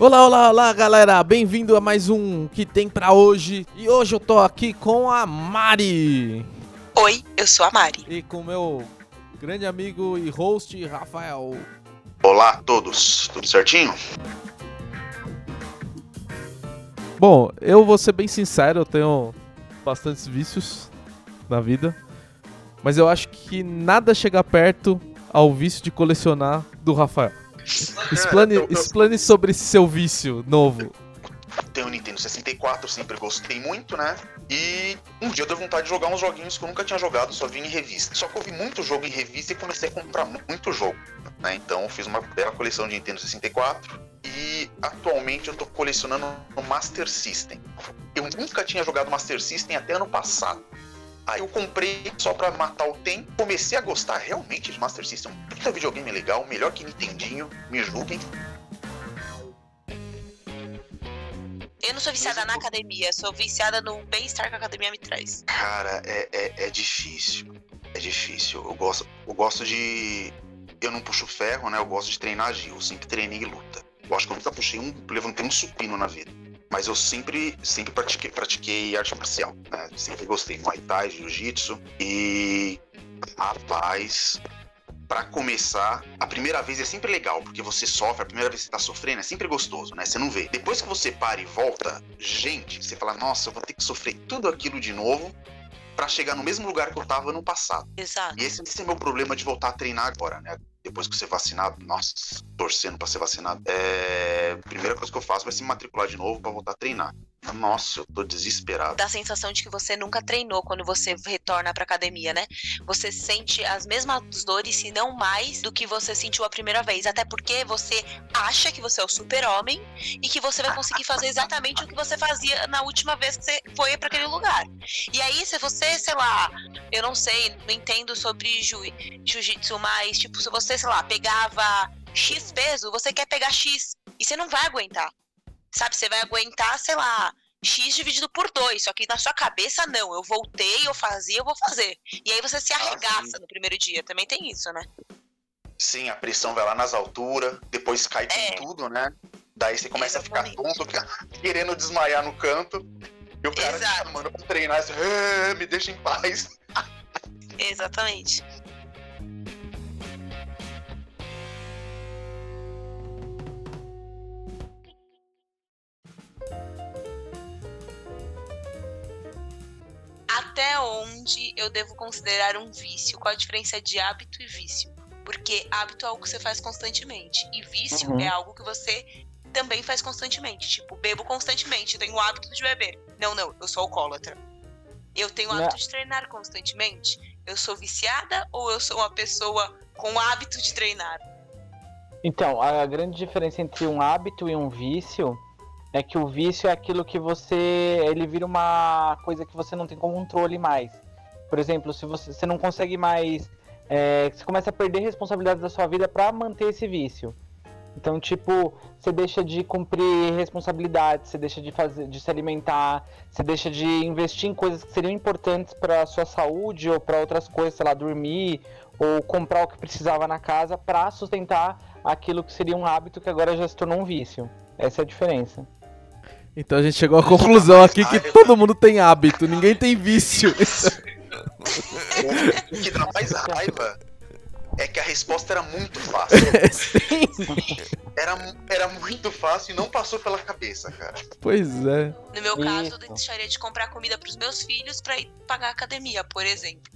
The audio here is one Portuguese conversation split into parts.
Olá, olá, olá, galera! Bem-vindo a mais um que tem pra hoje. E hoje eu tô aqui com a Mari Oi, eu sou a Mari. e com meu grande amigo e host Rafael. Olá a todos, tudo certinho? Bom, eu vou ser bem sincero, eu tenho bastantes vícios na vida, mas eu acho que nada chega perto ao vício de colecionar do Rafael. Explane, Eu- eu- explane sobre esse seu vício novo. Tenho o Nintendo 64, sempre gostei muito, né? E um dia eu dei vontade de jogar uns joguinhos que eu nunca tinha jogado, só vi em revista. Só que eu vi muito jogo em revista e comecei a comprar mu- muito jogo, né? Então eu fiz uma bela coleção de Nintendo 64 e atualmente eu tô colecionando o Master System. Eu nunca tinha jogado Master System até ano passado. Aí eu comprei só pra matar o tempo, comecei a gostar realmente de Master System. Puta videogame legal, melhor que Nintendinho, me julguem. Eu não sou viciada na academia, sou viciada no bem-estar que a academia me traz. Cara, é, é, é difícil. É difícil. Eu gosto, eu gosto de. Eu não puxo ferro, né? Eu gosto de treinar Gil. Eu sempre treinei luta. Eu acho que eu nunca puxei um. Levantei um supino na vida. Mas eu sempre, sempre pratiquei, pratiquei arte marcial. Né? Sempre gostei. Muay Thai, Jiu-Jitsu. E. Rapaz. Pra começar, a primeira vez é sempre legal, porque você sofre, a primeira vez que você tá sofrendo é sempre gostoso, né? Você não vê. Depois que você para e volta, gente, você fala, nossa, eu vou ter que sofrer tudo aquilo de novo pra chegar no mesmo lugar que eu tava no passado. Exato. E esse, esse é meu problema de voltar a treinar agora, né? Depois que você vacinado, nossa, torcendo pra ser vacinado. É... Primeira coisa que eu faço vai se matricular de novo pra voltar a treinar. Nossa, eu tô desesperado. Dá a sensação de que você nunca treinou quando você retorna pra academia, né? Você sente as mesmas dores, se não mais, do que você sentiu a primeira vez. Até porque você acha que você é o super-homem e que você vai conseguir fazer exatamente o que você fazia na última vez que você foi pra aquele lugar. E aí, se você, sei lá, eu não sei, não entendo sobre jiu- jiu-jitsu, mas, tipo, se você, sei lá, pegava X peso, você quer pegar X. E você não vai aguentar. Sabe, você vai aguentar, sei lá, X dividido por dois. Só que na sua cabeça, não. Eu voltei, eu fazia, eu vou fazer. E aí você se arregaça no primeiro dia. Também tem isso, né? Sim, a pressão vai lá nas alturas, depois cai com É. tudo, né? Daí você começa a ficar Exatamente. tonto, querendo desmaiar no canto. E o cara te chamando pra treinar, você, "Ah, me deixa em paz. Exatamente. Eu devo considerar um vício? Qual a diferença de hábito e vício? Porque hábito é algo que você faz constantemente e vício Uhum. é algo que você também faz constantemente. Tipo, bebo constantemente, tenho o hábito de beber. Não, não, eu sou alcoólatra. Eu tenho o hábito de treinar constantemente. Eu sou viciada ou eu sou uma pessoa com hábito de treinar? Então, a grande diferença entre um hábito e um vício é que o vício é aquilo que você. ele vira uma coisa que você não tem controle mais. Por exemplo, se você, você não consegue mais. é, você começa a perder responsabilidades da sua vida para manter esse vício. Então, tipo, você deixa de cumprir responsabilidades, você deixa de fazer, de se alimentar, você deixa de investir em coisas que seriam importantes para sua saúde ou para outras coisas, sei lá, dormir ou comprar o que precisava na casa para sustentar aquilo que seria um hábito que agora já se tornou um vício. Essa é a diferença. Então a gente chegou à conclusão aqui que todo mundo tem hábito, ninguém tem vício. O que dá mais raiva é que a resposta era muito fácil. Sim, Era, era muito fácil e não passou pela cabeça, cara. pois é. No meu caso, eu deixaria de comprar comida pros meus filhos pra ir pagar a academia, por exemplo.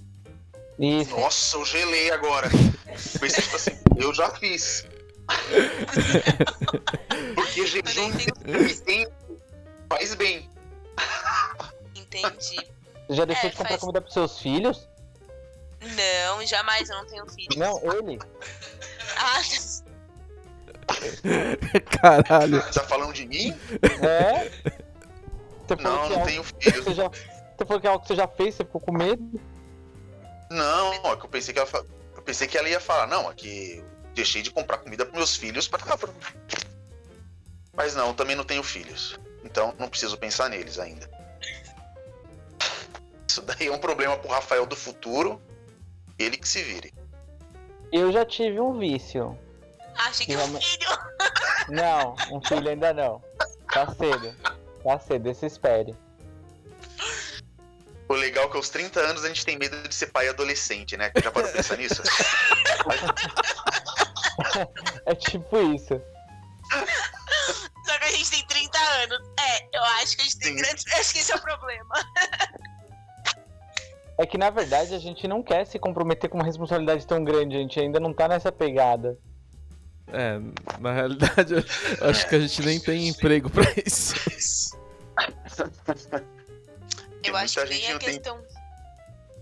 Isso. Nossa, eu gelei agora. Pensei, tipo assim, eu já fiz. Porque jejum faz bem. Entendi. Você já deixou É, de comprar faz- comida pros seus filhos? Não, jamais, eu não tenho filho. Não, ele. Ah, Caralho. Você tá falando de mim? É? Você Não, é não algo tenho que filho. você já. Você falou que é algo que você já fez, você ficou com medo? Não, é que eu pensei que ela, fa- eu pensei que ela ia falar, não, é que eu deixei de comprar comida pros meus filhos pra pra- Mas não, eu também não tenho filhos. Então não preciso pensar neles ainda. Isso daí é um problema pro Rafael do futuro. Ele que se vire. Eu já tive um vício. Acho que um Realmente- filho. Não, um filho ainda não. Tá cedo. Tá cedo, esse espere. O legal é que aos 30 anos a gente tem medo de ser pai adolescente, né? Já parou pensar nisso? É tipo isso. Só que a gente tem 30 anos. É, eu acho que a gente tem Sim. grandes. Acho que esse é o problema. É que na verdade a gente não quer se comprometer com uma responsabilidade tão grande, a gente ainda não tá nessa pegada. É, na realidade, eu acho que a gente nem tem emprego pra isso. Eu acho muita que nem é questão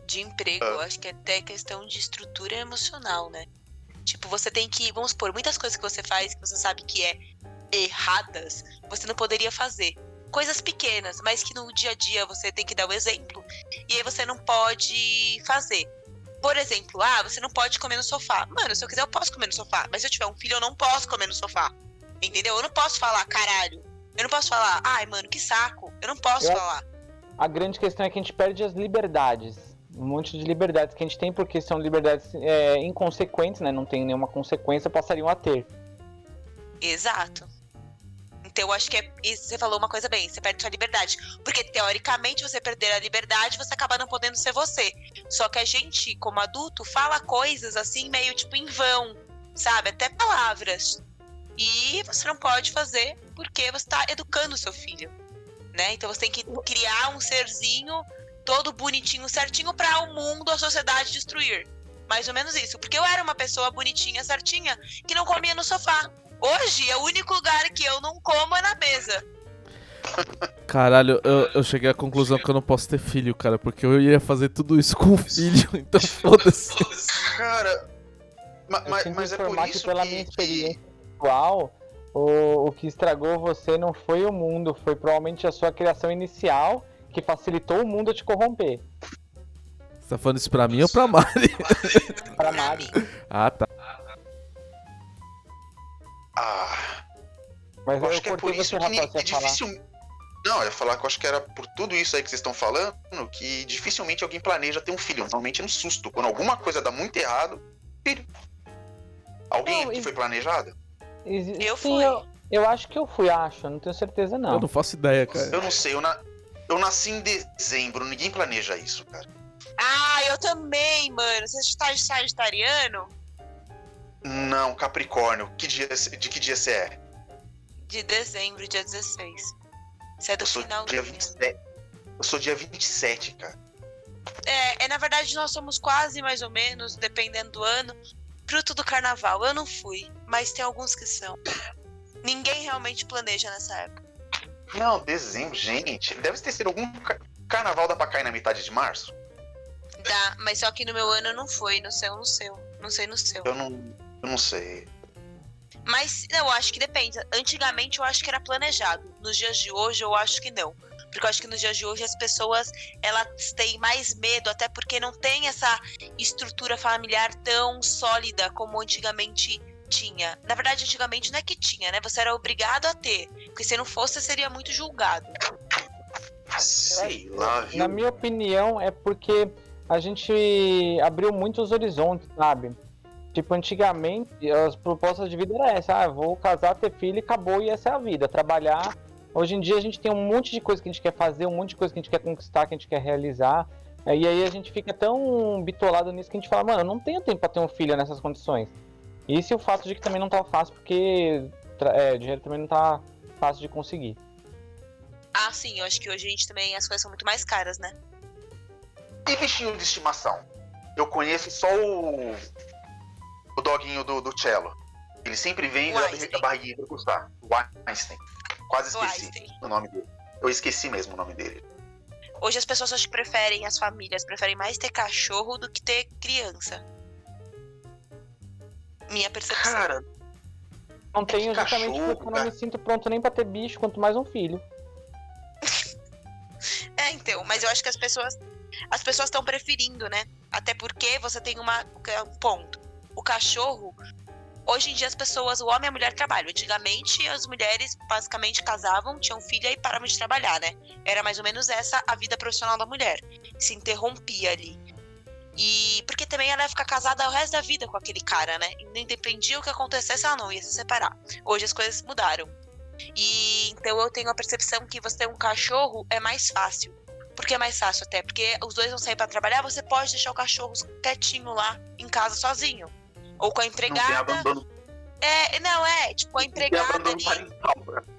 de emprego, Ah. eu acho que é até questão de estrutura emocional, né? Tipo, você tem que, vamos supor, muitas coisas que você faz que você sabe que é erradas, você não poderia fazer. Coisas pequenas, mas que no dia a dia você tem que dar o exemplo. E aí você não pode fazer. Por exemplo, ah, você não pode comer no sofá. Mano, se eu quiser eu posso comer no sofá, mas se eu tiver um filho eu não posso comer no sofá. Entendeu? Eu não posso falar, caralho. Eu não posso falar, ai, mano, que saco. Eu não posso Eu- falar. A grande questão é que a gente perde as liberdades. Um monte de liberdades que a gente tem porque são liberdades é, inconsequentes, né? Não tem nenhuma consequência, passariam a ter. Exato. Então acho que é, você falou uma coisa bem, você perde sua liberdade. Porque teoricamente você perder a liberdade, você acaba não podendo ser você. Só que a gente, como adulto, fala coisas assim meio tipo em vão, sabe? Até palavras. E você não pode fazer porque você está educando o seu filho, né? Então você tem que criar um serzinho todo bonitinho, certinho para o mundo, a sociedade destruir. Mais ou menos isso. Porque eu era uma pessoa bonitinha, certinha, que não comia no sofá. Hoje é o único lugar que eu não como é na mesa. Caralho, eu, eu cheguei à conclusão que eu não posso ter filho, cara, porque eu ia fazer tudo isso com filho, então foda-se. Cara, ma- ma- mas é por informar que isso pela que, minha experiência atual, o, o que estragou você não foi o mundo, foi provavelmente a sua criação inicial que facilitou o mundo a te corromper. Você tá falando isso pra mim ou pra Mari? Pra Mari. Ah, tá. Ah, Mas eu eu acho que é por isso você, que, falar. difícil. Não, eu ia falar que eu acho que era por tudo isso aí que vocês estão falando que dificilmente alguém planeja ter um filho. Normalmente é um susto. Quando alguma coisa dá muito errado, filho. Alguém Não, aqui e- foi planejado? Exi- Eu Sim, fui. Eu, eu acho que eu fui, acho. Não tenho certeza, não. Eu não faço ideia, cara. Eu não sei, eu, na- eu nasci em dezembro, ninguém planeja isso, cara. Ah, eu também, mano. Você está sagitariano? Não, Capricórnio, que dia, de que dia você é? De dezembro, dia 16. Você é do final dia 27. Eu sou dia 27, cara. É, é, na verdade, nós somos quase mais ou menos, dependendo do ano, fruto do carnaval. Eu não fui, mas tem alguns que são. Ninguém realmente planeja nessa época. Não, dezembro, gente. Deve ter sido algum ca- carnaval da cair na metade de março. Dá, mas só que no meu ano não foi, no seu, no seu. Não sei no seu. Eu não, eu não sei. Mas não, eu acho que depende. Antigamente eu acho que era planejado. Nos dias de hoje eu acho que não. Porque eu acho que nos dias de hoje as pessoas elas têm mais medo, até porque não tem essa estrutura familiar tão sólida como antigamente tinha. Na verdade, antigamente não é que tinha, né? Você era obrigado a ter. Porque se não fosse, você seria muito julgado. Sei lá, viu? Na minha opinião, é porque a gente abriu muitos horizontes, sabe? Tipo, antigamente, as propostas de vida era essa, ah, vou casar, ter filho e acabou, e essa é a vida, trabalhar. Hoje em dia a gente tem um monte de coisa que a gente quer fazer, um monte de coisa que a gente quer conquistar, que a gente quer realizar. É, E aí a gente fica tão bitolado nisso que a gente fala, mano, eu não tenho tempo pra ter um filho nessas condições. Isso e o fato de que também não tá fácil, porque é, dinheiro também não tá fácil de conseguir. Ah, sim, eu acho que hoje a gente também as coisas são muito mais caras, né? E bichinho de estimação? Eu conheço só o. O doguinho do, do cello. Ele sempre vem e O dá Einstein. a barriguinha pra custar. O Einstein. Quase O esqueci Einstein. o nome dele. Eu esqueci mesmo o nome dele. Hoje as pessoas acho que preferem, as famílias preferem mais ter cachorro do que ter criança. Minha percepção. Cara, Não tenho que justamente cachorro, porque eu não me sinto pronto nem pra ter bicho, quanto mais um filho. É, então, mas eu acho que as pessoas as pessoas estão preferindo, né? Até porque você tem uma um ponto. O cachorro Hoje em dia as pessoas, o homem e a mulher trabalham. Antigamente as mulheres basicamente casavam, tinham filha e paravam de trabalhar, né? Era mais ou menos essa a vida profissional da mulher. Se interrompia ali. E porque também ela ia ficar casada o resto da vida com aquele cara, né? Não dependia o que acontecesse, ela não ia se separar. Hoje as coisas mudaram. E então eu tenho a percepção que você ter um cachorro é mais fácil. Por que é mais fácil até? Porque os dois vão sair para trabalhar, você pode deixar o cachorro quietinho lá em casa sozinho. Ou com a empregada. Não é, não, é, tipo, a empregada ali.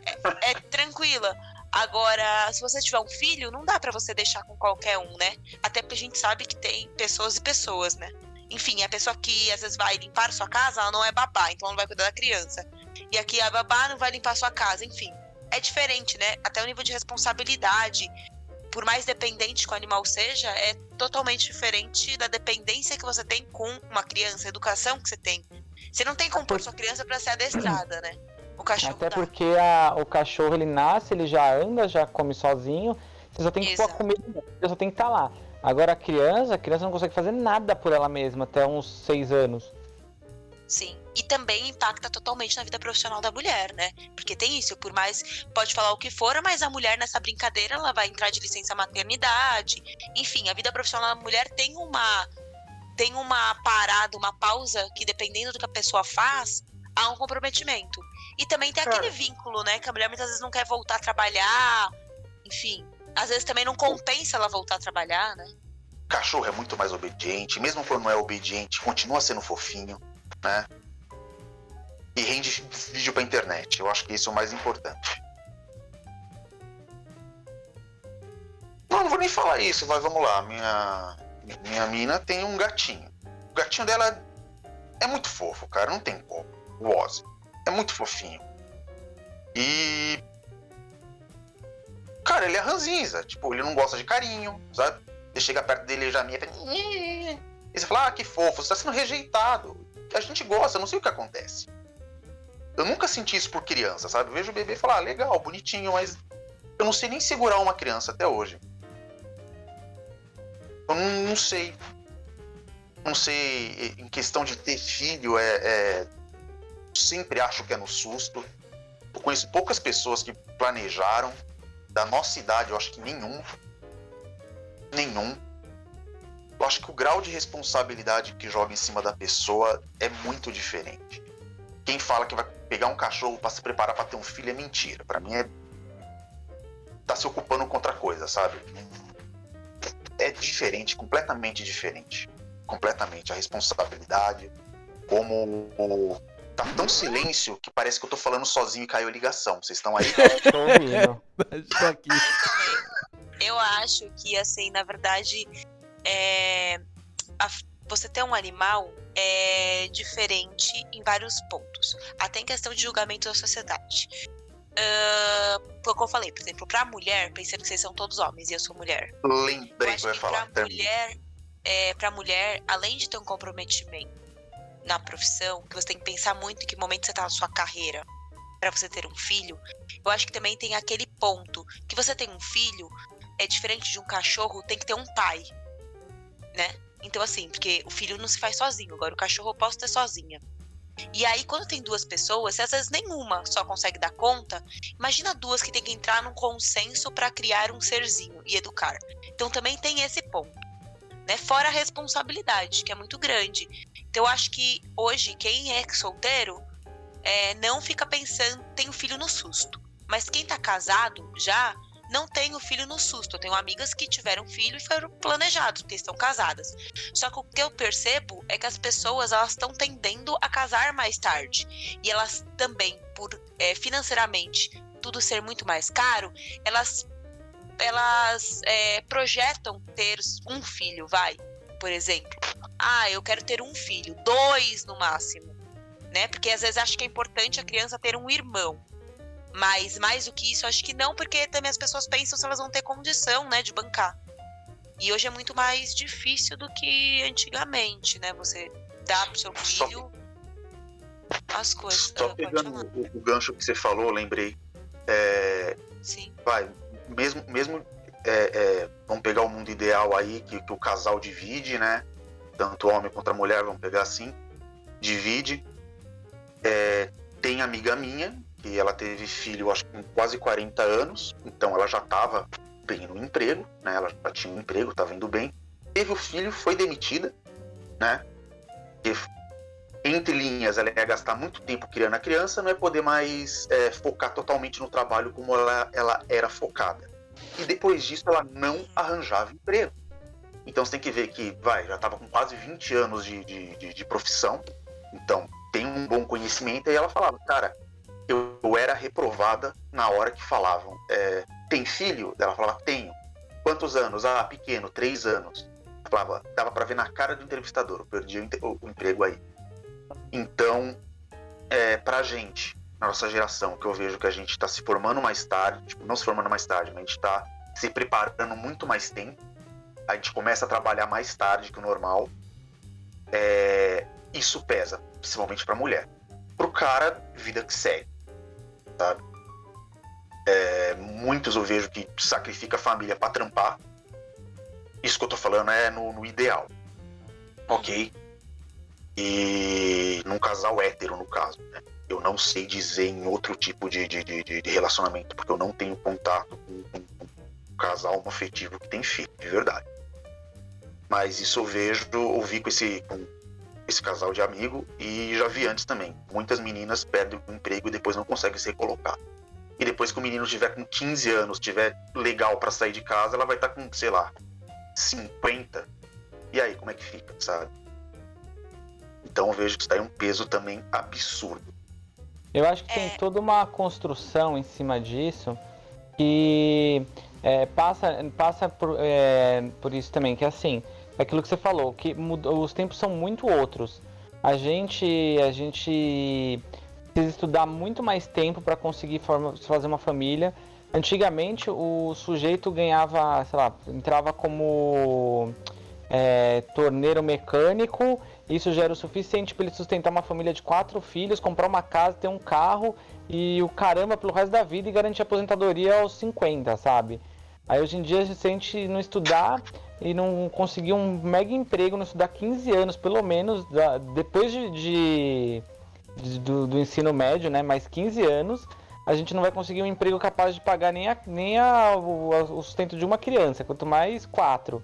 É, é tranquila. Agora, se você tiver um filho, não dá para você deixar com qualquer um, né? Até porque a gente sabe que tem pessoas e pessoas, né? Enfim, a pessoa que às vezes vai limpar sua casa, ela não é babá, então ela não vai cuidar da criança. E aqui a babá não vai limpar sua casa, enfim. É diferente, né? Até o nível de responsabilidade, por mais dependente que o animal seja, é totalmente diferente da dependência que você tem com uma criança, a educação que você tem. Você não tem como pôr sua criança para ser adestrada, né? O cachorro Até porque a, o cachorro ele nasce, ele já anda, já come sozinho. Você só tem que Exato. pôr a comida, você só tem que estar tá lá. Agora a criança, a criança não consegue fazer nada por ela mesma até uns seis anos. Sim. E também impacta totalmente na vida profissional da mulher, né? Porque tem isso, por mais pode falar o que for, mas a mulher nessa brincadeira ela vai entrar de licença maternidade. Enfim, a vida profissional da mulher tem uma tem uma parada, uma pausa que dependendo do que a pessoa faz, há um comprometimento. E também tem aquele é. vínculo, né, que a mulher muitas vezes não quer voltar a trabalhar. Enfim, às vezes também não compensa ela voltar a trabalhar, né? Cachorro é muito mais obediente, mesmo quando não é obediente, continua sendo fofinho né? E rende vídeo pra internet. Eu acho que isso é o mais importante. Não, não vou nem falar isso, mas vamos lá. Minha, minha mina tem um gatinho. O gatinho dela é muito fofo, cara. Não tem como. O Ozzy. É muito fofinho. E. Cara, ele é ranzinza. Tipo, ele não gosta de carinho, sabe? Você chega perto dele e já minha. E você fala, ah, que fofo, você tá sendo rejeitado a gente gosta, não sei o que acontece. Eu nunca senti isso por criança, sabe? Eu vejo o bebê falo, ah, legal, bonitinho, mas eu não sei nem segurar uma criança até hoje. Eu não, não sei. Não sei, em questão de ter filho, é, é, sempre acho que é no susto. Eu conheço poucas pessoas que planejaram. Da nossa idade, eu acho que nenhum. Nenhum eu acho que o grau de responsabilidade que joga em cima da pessoa é muito diferente. Quem fala que vai pegar um cachorro para se preparar para ter um filho é mentira. Para mim é tá se ocupando com outra coisa, sabe? É diferente, completamente diferente. Completamente a responsabilidade, como o... tá tão silêncio que parece que eu tô falando sozinho e caiu a ligação. Vocês estão aí? Tô ouvindo. Tô aqui. Eu acho que assim, na verdade, é, a, você ter um animal é diferente em vários pontos, até em questão de julgamento da sociedade. Uh, como eu falei, por exemplo, pra mulher, pensando que vocês são todos homens e eu sou mulher. Lembrei que eu ia falar. Pra mulher, é, pra mulher, além de ter um comprometimento na profissão, que você tem que pensar muito em que momento você tá na sua carreira para você ter um filho, eu acho que também tem aquele ponto que você tem um filho, é diferente de um cachorro, tem que ter um pai né? Então, assim, porque o filho não se faz sozinho, agora o cachorro eu posso ter sozinha. E aí, quando tem duas pessoas, às vezes nenhuma só consegue dar conta, imagina duas que tem que entrar num consenso para criar um serzinho e educar. Então também tem esse ponto. Né? Fora a responsabilidade, que é muito grande. Então eu acho que hoje, quem é solteiro, é, não fica pensando, tem um filho no susto. Mas quem tá casado já não tenho filho no susto. Eu tenho amigas que tiveram filho e foram planejados, porque estão casadas. Só que o que eu percebo é que as pessoas elas estão tendendo a casar mais tarde. E elas também, por é, financeiramente tudo ser muito mais caro, elas elas é, projetam ter um filho, vai, por exemplo. Ah, eu quero ter um filho, dois no máximo, né? Porque às vezes acho que é importante a criança ter um irmão. Mas mais do que isso, acho que não, porque também as pessoas pensam se elas vão ter condição, né, de bancar. E hoje é muito mais difícil do que antigamente, né? Você dá pro seu filho Só... as coisas. Só ah, pegando o, o, gancho que você falou, lembrei. É... Sim. Vai, mesmo, mesmo é, é, vamos pegar o mundo ideal aí, que, que o casal divide, né? Tanto homem contra mulher, vamos pegar assim. Divide. É, tem amiga minha que ela teve filho, acho que com quase 40 anos, então ela já estava bem no emprego, né? Ela já tinha um emprego, estava indo bem. teve o filho, foi demitida, né? E, entre linhas, ela ia gastar muito tempo criando a criança, não ia poder mais é, focar totalmente no trabalho como ela, ela era focada. E depois disso, ela não arranjava emprego. Então você tem que ver que, vai, já estava com quase 20 anos de, de, de, de, profissão, então tem um bom conhecimento, e ela falava, cara, eu, eu era reprovada na hora que falavam, é, tem filho? Ela falava, tenho. Quantos anos? Ah, pequeno, três anos. Falava, dava para ver na cara do entrevistador, eu perdi o, o emprego aí. Então, é, pra gente, na nossa geração, que eu vejo que a gente está se formando mais tarde, tipo, não se formando mais tarde, mas a gente está se preparando muito mais tempo, a gente começa a trabalhar mais tarde que o normal, é, isso pesa, principalmente pra mulher. Pro cara, vida que segue, sabe? É, muitos eu vejo que sacrifica a família para trampar. Isso que eu tô falando é no, no ideal. Ok? E num casal hétero, no caso. Né? Eu não sei dizer em outro tipo de, de, de, de relacionamento, porque eu não tenho contato com, com, com um casal afetivo que tem filho, de verdade. Mas isso eu vejo, ouvi com esse, com esse casal de amigo e já vi antes também. Muitas meninas perdem o emprego e depois não conseguem se recolocar. E depois que o menino tiver com 15 anos, tiver legal para sair de casa, ela vai estar tá com, sei lá, 50. E aí, como é que fica, sabe? Então eu vejo que isso daí é um peso também absurdo. Eu acho que é. tem toda uma construção em cima disso que é, passa, passa por, é, por isso também, que é assim, é aquilo que você falou, que mudou, os tempos são muito outros. A gente, a gente precisa estudar muito mais tempo para conseguir forma, fazer uma família. Antigamente o sujeito ganhava, sei lá, entrava como é, torneiro mecânico, isso já era o suficiente para ele sustentar uma família de quatro filhos, comprar uma casa, ter um carro e o caramba pelo resto da vida e garantir aposentadoria aos 50, sabe? Aí hoje em dia, se a gente não estudar e não conseguir um mega emprego, não estudar 15 anos, pelo menos, depois de, de do, do, ensino médio, né, mais 15 anos, a gente não vai conseguir um emprego capaz de pagar nem, a, nem a, o, o sustento de uma criança, quanto mais quatro.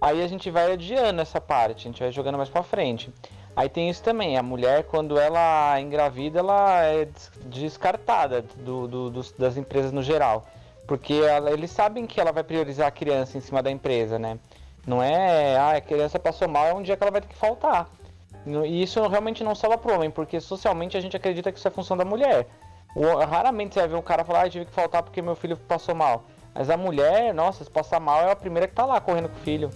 Aí a gente vai adiando essa parte, a gente vai jogando mais para frente. Aí tem isso também, a mulher quando ela engravida, ela é descartada do, do das empresas no geral. Porque ela, eles sabem que ela vai priorizar a criança em cima da empresa, né? Não é, ah, a criança passou mal, é um dia que ela vai ter que faltar. E isso realmente não salva pro homem, porque socialmente a gente acredita que isso é função da mulher. Raramente você vai ver um cara falar, ah, tive que faltar porque meu filho passou mal. Mas a mulher, nossa, se passar mal, é a primeira que tá lá correndo com o filho.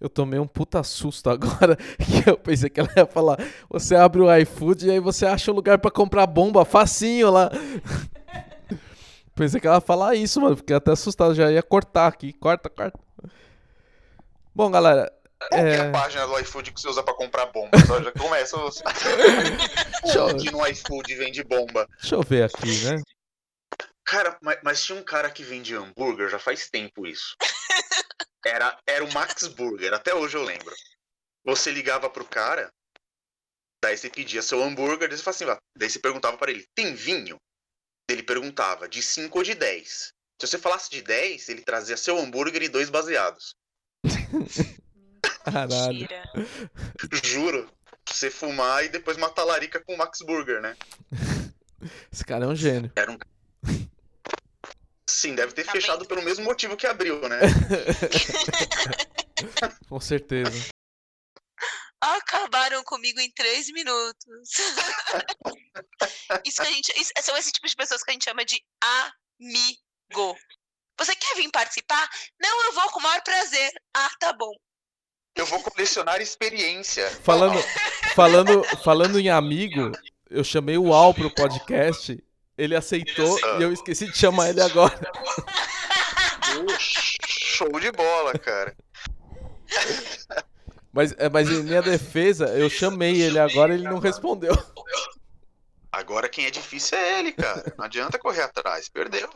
Eu tomei um puta susto agora, que eu pensei que ela ia falar, você abre o iFood e aí você acha um lugar para comprar bomba facinho lá. pensei que ela ia falar isso, mano, fiquei até assustado, já ia cortar aqui, corta, corta. Bom, galera, qual é... é a página do iFood que você usa pra comprar bomba? Só já começa você. Onde no iFood vende bomba? Deixa eu ver aqui, né? Cara, mas, mas, tinha um cara que vende hambúrguer, já faz tempo isso. Era, era o Max Burger, até hoje eu lembro. Você ligava pro cara, daí você pedia seu hambúrguer, daí você, assim, daí você perguntava para ele, tem vinho? Ele perguntava, de 5 ou de 10. Se você falasse de 10, ele trazia seu hambúrguer e dois baseados. Caralho. Juro. Você fumar e depois matar a larica com o Max Burger, né? Esse cara é um gênio. Era um Sim, deve ter tá fechado bem. pelo mesmo motivo que abriu, né? Com certeza. Acabaram comigo em três minutos. isso que a gente, isso, são esse tipo de pessoas que a gente chama de amigo. Você quer vir participar? Não, eu vou com o maior prazer. Ah, tá bom. Eu vou colecionar experiência. Falando, falando, falando em amigo, eu chamei o Al pro podcast ele aceitou e eu esqueci de chamar ele agora. show de bola, cara. Mas, é, mas em minha defesa, eu chamei ele agora e ele não respondeu. Agora quem é difícil é ele, cara. Não adianta correr atrás, perdeu.